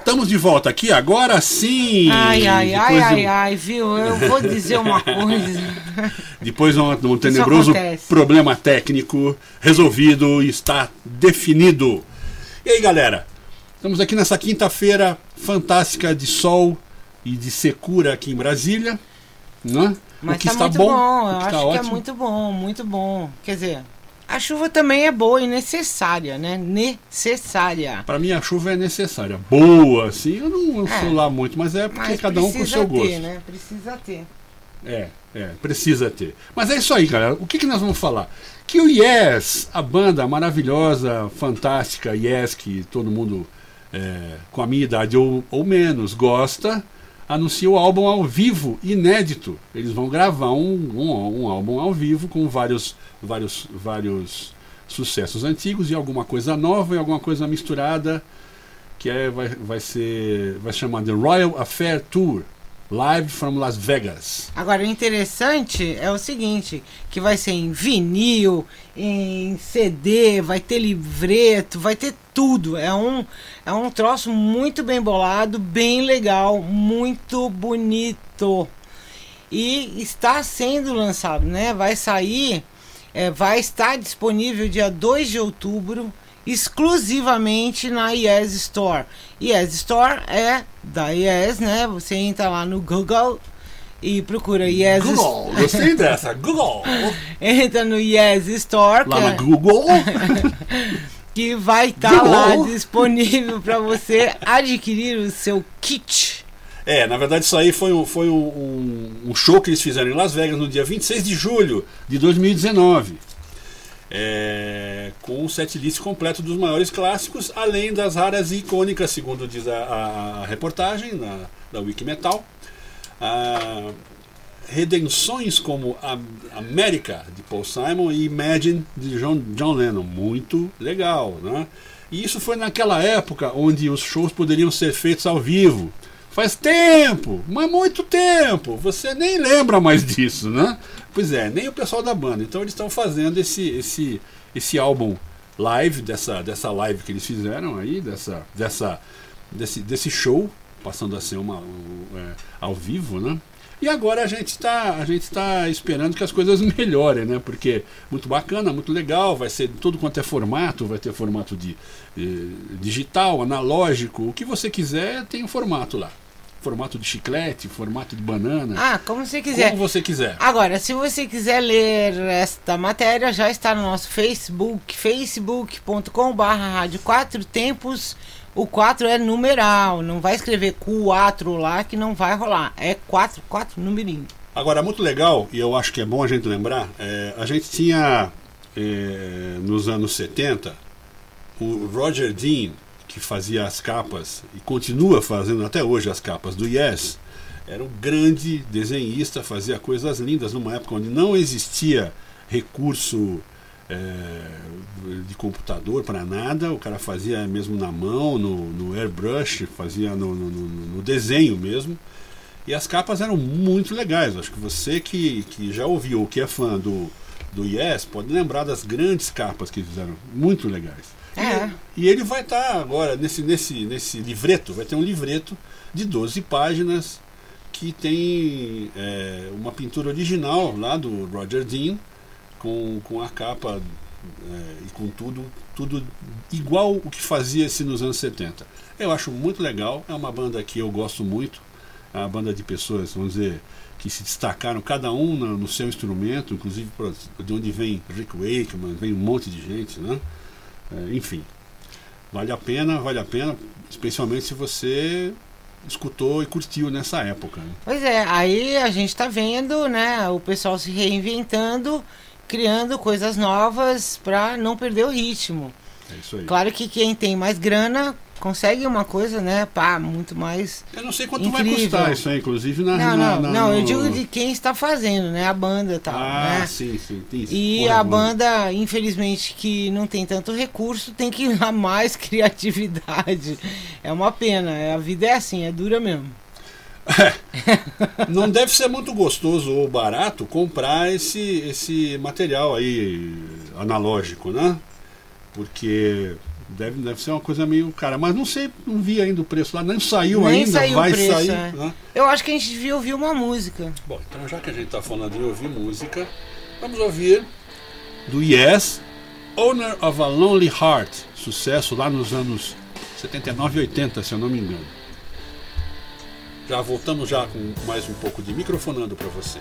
Estamos de volta aqui agora sim. Ai, ai, ai, ai, ai, viu? Eu vou dizer uma coisa. Depois de um, um tenebroso problema técnico resolvido e está definido. E aí, galera? Estamos aqui nessa quinta-feira fantástica de sol e de secura aqui em Brasília. Né? Mas o que tá está bom. bom. Eu acho que é muito bom, muito bom. Quer dizer, a chuva também é boa e necessária, né? Necessária. Para mim a chuva é necessária. Boa, assim, eu não é, sou lá muito, mas é porque mas cada um com o seu ter, gosto. Né? Precisa ter. É, é, precisa ter. Mas é isso aí, galera. O que, que nós vamos falar? Que o Yes, a banda maravilhosa, fantástica, Yes, que todo mundo é, com a minha idade ou, ou menos gosta, anuncia o álbum ao vivo, inédito. Eles vão gravar um, um, um álbum ao vivo com vários vários, vários sucessos antigos e alguma coisa nova e alguma coisa misturada que é, vai, vai ser vai chamar The Royal Affair Tour Live from Las Vegas. Agora, o interessante é o seguinte, que vai ser em vinil, em CD, vai ter livreto, vai ter tudo. É um, é um troço muito bem bolado, bem legal, muito bonito. E está sendo lançado, né? Vai sair é, vai estar disponível dia 2 de outubro exclusivamente na Yes Store. Yes Store é da Yes, né? Você entra lá no Google e procura Yes Google, gostei dessa, Google. entra no Yes Store. Lá na é... Google. que vai estar tá lá disponível para você adquirir o seu kit é, na verdade isso aí foi, um, foi um, um, um, show que eles fizeram em Las Vegas no dia 26 de julho de 2019. É, com um setlist completo dos maiores clássicos, além das raras e icônicas, segundo diz a, a, reportagem na, da Wikimetal. A, redenções como a América de Paul Simon e Imagine de John, John Lennon. Muito legal, né? E isso foi naquela época onde os shows poderiam ser feitos ao vivo. Faz tempo, mas muito tempo. Você nem lembra mais disso, né? Pois é, nem o pessoal da banda. Então eles estão fazendo esse, esse, esse álbum live, dessa, dessa live que eles fizeram aí, dessa, dessa, desse, desse show, passando a ser uma, um, é, ao vivo, né? E agora a gente está a gente está esperando que as coisas melhorem, né? Porque muito bacana, muito legal, vai ser tudo quanto é formato, vai ter formato de eh, digital, analógico, o que você quiser tem um formato lá. Formato de chiclete, formato de banana. Ah, como você quiser. Como você quiser. Agora, se você quiser ler esta matéria, já está no nosso Facebook, facebook.com.br Rádio Quatro Tempos o 4 é numeral, não vai escrever 4 lá que não vai rolar. É 4, 4 numerinho. Agora, muito legal, e eu acho que é bom a gente lembrar, é, a gente tinha é, nos anos 70 o Roger Dean, que fazia as capas e continua fazendo até hoje as capas do Yes. Era um grande desenhista, fazia coisas lindas numa época onde não existia recurso é, de computador para nada, o cara fazia mesmo na mão, no, no airbrush, fazia no, no, no, desenho mesmo. E as capas eram muito legais. Acho que você que, que já ouviu, que é fã do, do Yes, pode lembrar das grandes capas que fizeram, muito legais. É. E, ele vai estar tá agora nesse, nesse, nesse livreto, vai ter um livreto de 12 páginas que tem é, uma pintura original lá do Roger Dean com, com a capa é, e com tudo, tudo igual o que fazia-se nos anos 70. Eu acho muito legal, é uma banda que eu gosto muito, é uma banda de pessoas, vamos dizer, que se destacaram, cada um no, no seu instrumento, inclusive de onde vem Rick Wakeman, vem um monte de gente, né? É, enfim, vale a pena, vale a pena, especialmente se você escutou e curtiu nessa época. Né? Pois é, aí a gente está vendo, né, o pessoal se reinventando criando coisas novas para não perder o ritmo. É isso aí. Claro que quem tem mais grana consegue uma coisa, né, pá, muito mais. Eu não sei quanto Incrível. vai custar isso aí, inclusive na. Não, na- não, na- não, eu no- digo de quem está fazendo, né, a banda e tal, Ah, né? sim, sim. Tem isso. E Porra, a mano. banda, infelizmente, que não tem tanto recurso, tem que dar mais criatividade. É uma pena, a vida é assim, é dura mesmo. Não deve ser muito gostoso ou barato comprar esse, esse material aí analógico, né? Porque deve, deve ser uma coisa meio cara. Mas não sei, não vi ainda o preço lá, nem saiu Nem ainda, saiu vai preço, sair. é. né? Eu acho que a gente devia ouvir uma música. Bom, então já que a gente está falando de ouvir música, vamos ouvir do Yes, Owner of a Lonely Heart, sucesso lá nos anos 79 e 80, se eu não me engano. Já voltamos já com mais um pouco de microfonando para você.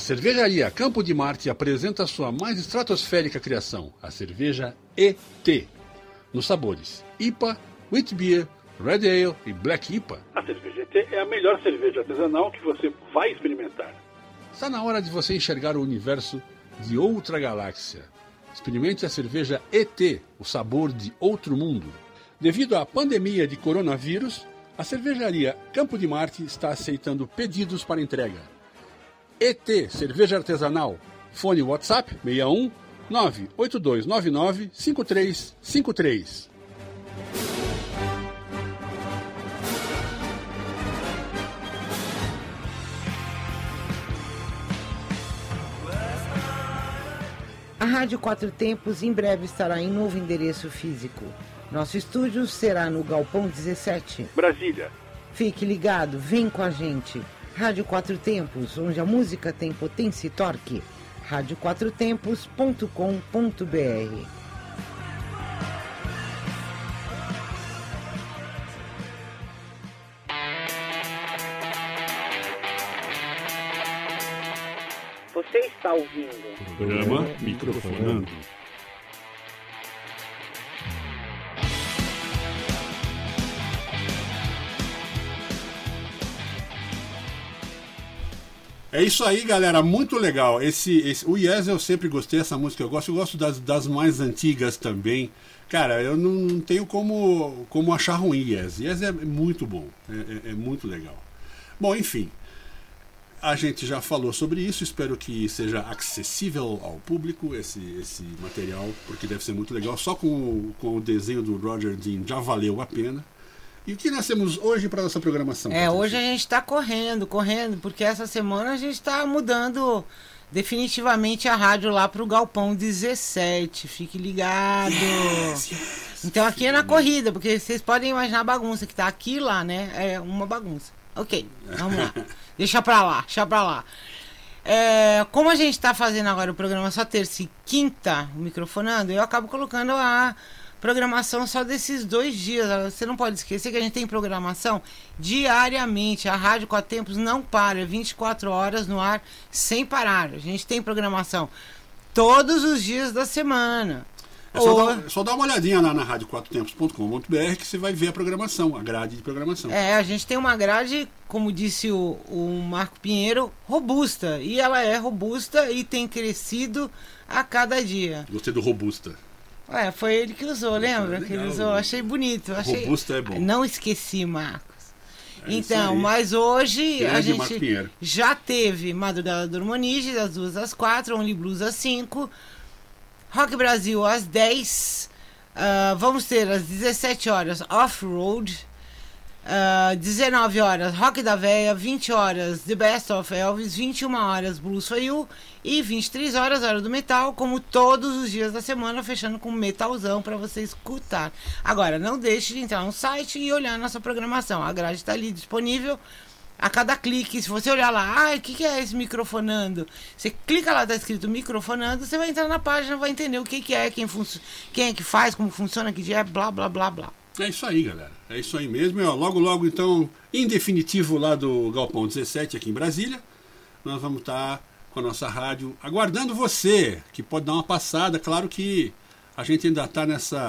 Cervejaria Campo de Marte apresenta a sua mais estratosférica criação, a cerveja ET, nos sabores IPA, Wheat Beer, Red Ale e Black IPA. A cerveja ET é a melhor cerveja artesanal que você vai experimentar. Está na hora de você enxergar o universo de outra galáxia. Experimente a cerveja ET, o sabor de outro mundo. Devido à pandemia de coronavírus, a cervejaria Campo de Marte está aceitando pedidos para entrega. ET Cerveja Artesanal. Fone WhatsApp 61 98299 5353. A Rádio Quatro Tempos em breve estará em novo endereço físico. Nosso estúdio será no Galpão 17. Brasília. Fique ligado, vem com a gente. Rádio Quatro Tempos, onde a música tem potência e torque. radioquatrotempos.com.br Você está ouvindo Programa Microfonando. É isso aí, galera. Muito legal. Esse, esse- o Yes eu sempre gostei dessa música. Eu gosto, eu gosto das, das mais antigas também. Cara, eu não, não tenho como, como achar ruim Yes. Yes é muito bom. É, é- é muito legal. Bom, enfim. A gente já falou sobre isso, espero que seja acessível ao público esse, esse material, porque deve ser muito legal. Só com, com o desenho do Roger Dean já valeu a pena. E o que nós temos hoje para nossa programação? É, hoje a gente está correndo, correndo, porque essa semana a gente está mudando definitivamente a rádio lá pro Galpão 17. Fique ligado. então aqui é na corrida, porque vocês podem imaginar a bagunça que tá aqui e lá, né? É uma bagunça. Ok, vamos lá. deixa pra lá, deixa pra lá. É, como a gente tá fazendo agora o programa só terça e quinta, o microfonando, eu acabo colocando a programação só desses dois dias. Você não pode esquecer que a gente tem programação diariamente. A Rádio Quatro Tempos não para, é 24 horas no ar sem parar. A gente tem programação todos os dias da semana. É só, Ou- dar, é só dar uma olhadinha lá na radioquatrotempos.com.br que você vai ver a programação, a grade de programação. É, a gente tem uma grade, como disse o, o Marco Pinheiro, robusta. E ela é robusta e tem crescido a cada dia. Gostei do Robusta. Ué, foi ele que usou, lembra? legal, que ele usou. né? Achei bonito. Achei... Robusta é bom. Não esqueci, Marcos. É então, mas hoje a Grande Marco gente já teve Madrugada do Hormonige, das 2 às 4, Only Blues às 5, Rock Brasil às 10, ah, vamos ter às 17 horas Off-Road, ah, 19 horas Rock da Véia, 20 horas The Best of Elvis, 21 horas Blues for You e 23 horas Hora do Metal, como todos os dias da semana, fechando com metalzão para você escutar. Agora, não deixe de entrar no site e olhar nossa programação. A grade está ali disponível a cada clique, se você olhar lá, ah, o que, que é esse microfonando? Você clica lá, tá escrito microfonando, você vai entrar na página, vai entender o que, que é, quem, quem é que faz, como funciona, que dia é, blá, blá, blá, blá. É isso aí, galera. É isso aí mesmo. E, ó, logo, logo, então, em definitivo, lá do Galpão 17, aqui em Brasília, nós vamos estar com a nossa rádio aguardando você, que pode dar uma passada. Claro que a gente ainda está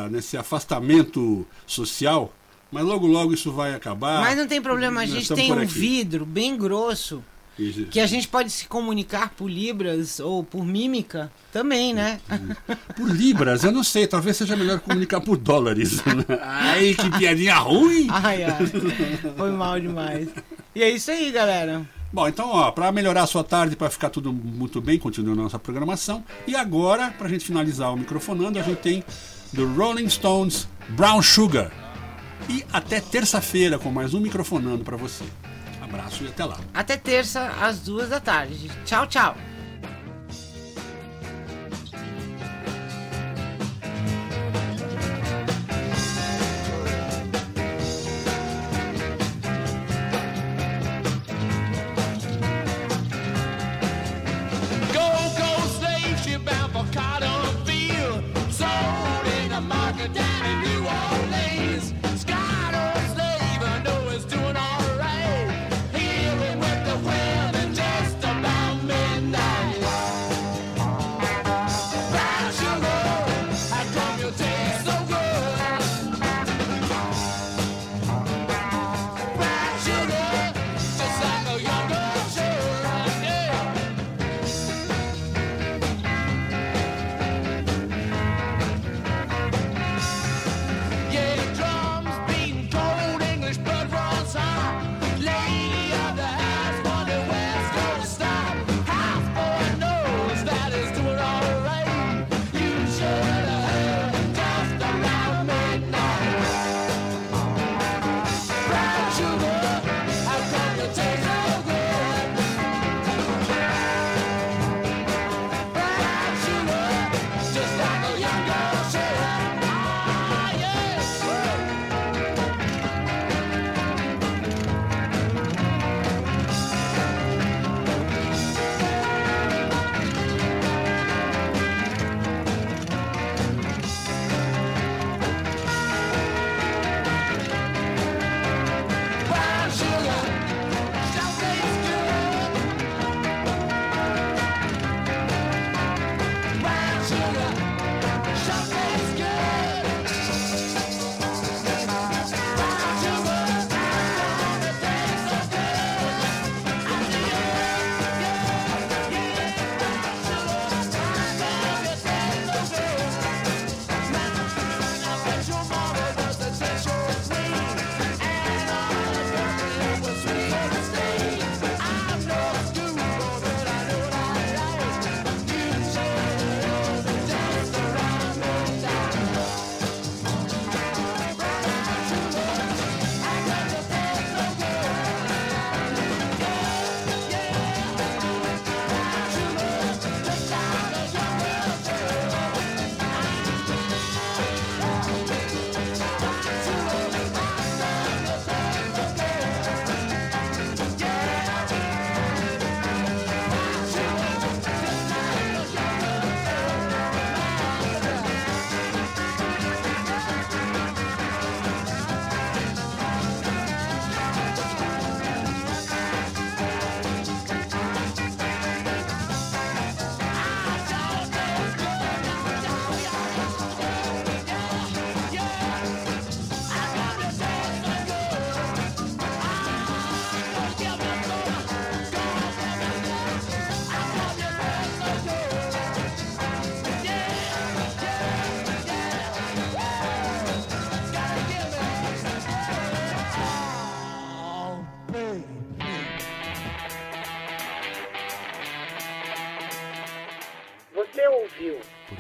nesse afastamento social, mas logo, logo isso vai acabar. Mas não tem problema, a gente tem um aqui. vidro bem grosso, Isso. que a gente pode se comunicar por libras ou por mímica também, né? Por libras, eu não sei, talvez seja melhor comunicar por dólares. Ai, que piadinha ruim! ai, ai, foi mal demais. E é isso aí, galera. Bom, então, ó, para melhorar a sua tarde, para ficar tudo muito bem, continuando a nossa programação. E agora, para a gente finalizar o microfonando, a gente tem do Rolling Stones Brown Sugar. E até terça-feira com mais um microfonando para você. Abraço e até lá. Até terça, às duas da tarde. Tchau, tchau.